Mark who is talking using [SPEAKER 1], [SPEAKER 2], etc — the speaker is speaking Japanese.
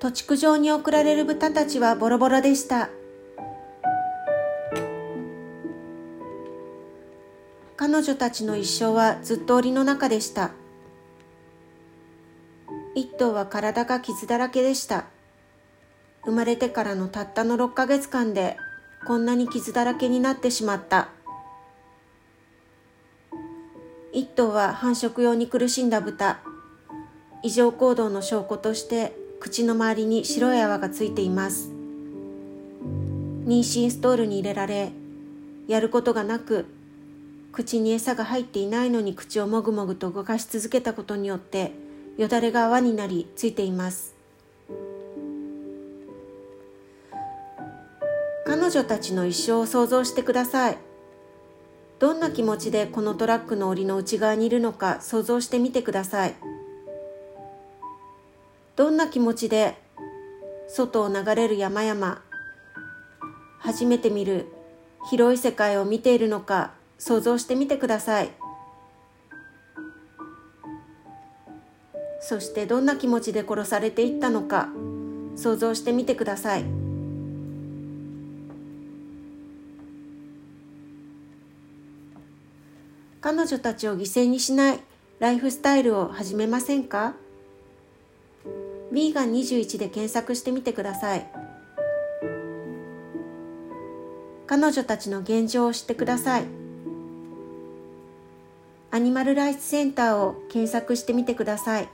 [SPEAKER 1] 土地区上に送られる豚たちはボロボロでした。彼女たちの一生はずっと檻の中でした。一頭は体が傷だらけでした。生まれてからのたったの6ヶ月間でこんなに傷だらけになってしまった。一頭は繁殖用に苦しんだ豚。異常行動の証拠として口の周りに白い泡がついています。妊娠ストールに入れられやることがなく口に餌が入っていないのに口をもぐもぐと動かし続けたことによってよだれが泡になりついています。彼女たちの一生を想像してください。どんな気持ちでこのトラックの檻の内側にいるのか想像してみてください。どんな気持ちで外を流れる山々初めて見る広い世界を見ているのか想像してみてください。そしてどんな気持ちで殺されていったのか想像してみてください。彼女たちを犠牲にしないライフスタイルを始めませんか？ヴィーガン21で検索してみてください。彼女たちの現状を知ってください。アニマルライツセンターを検索してみてください。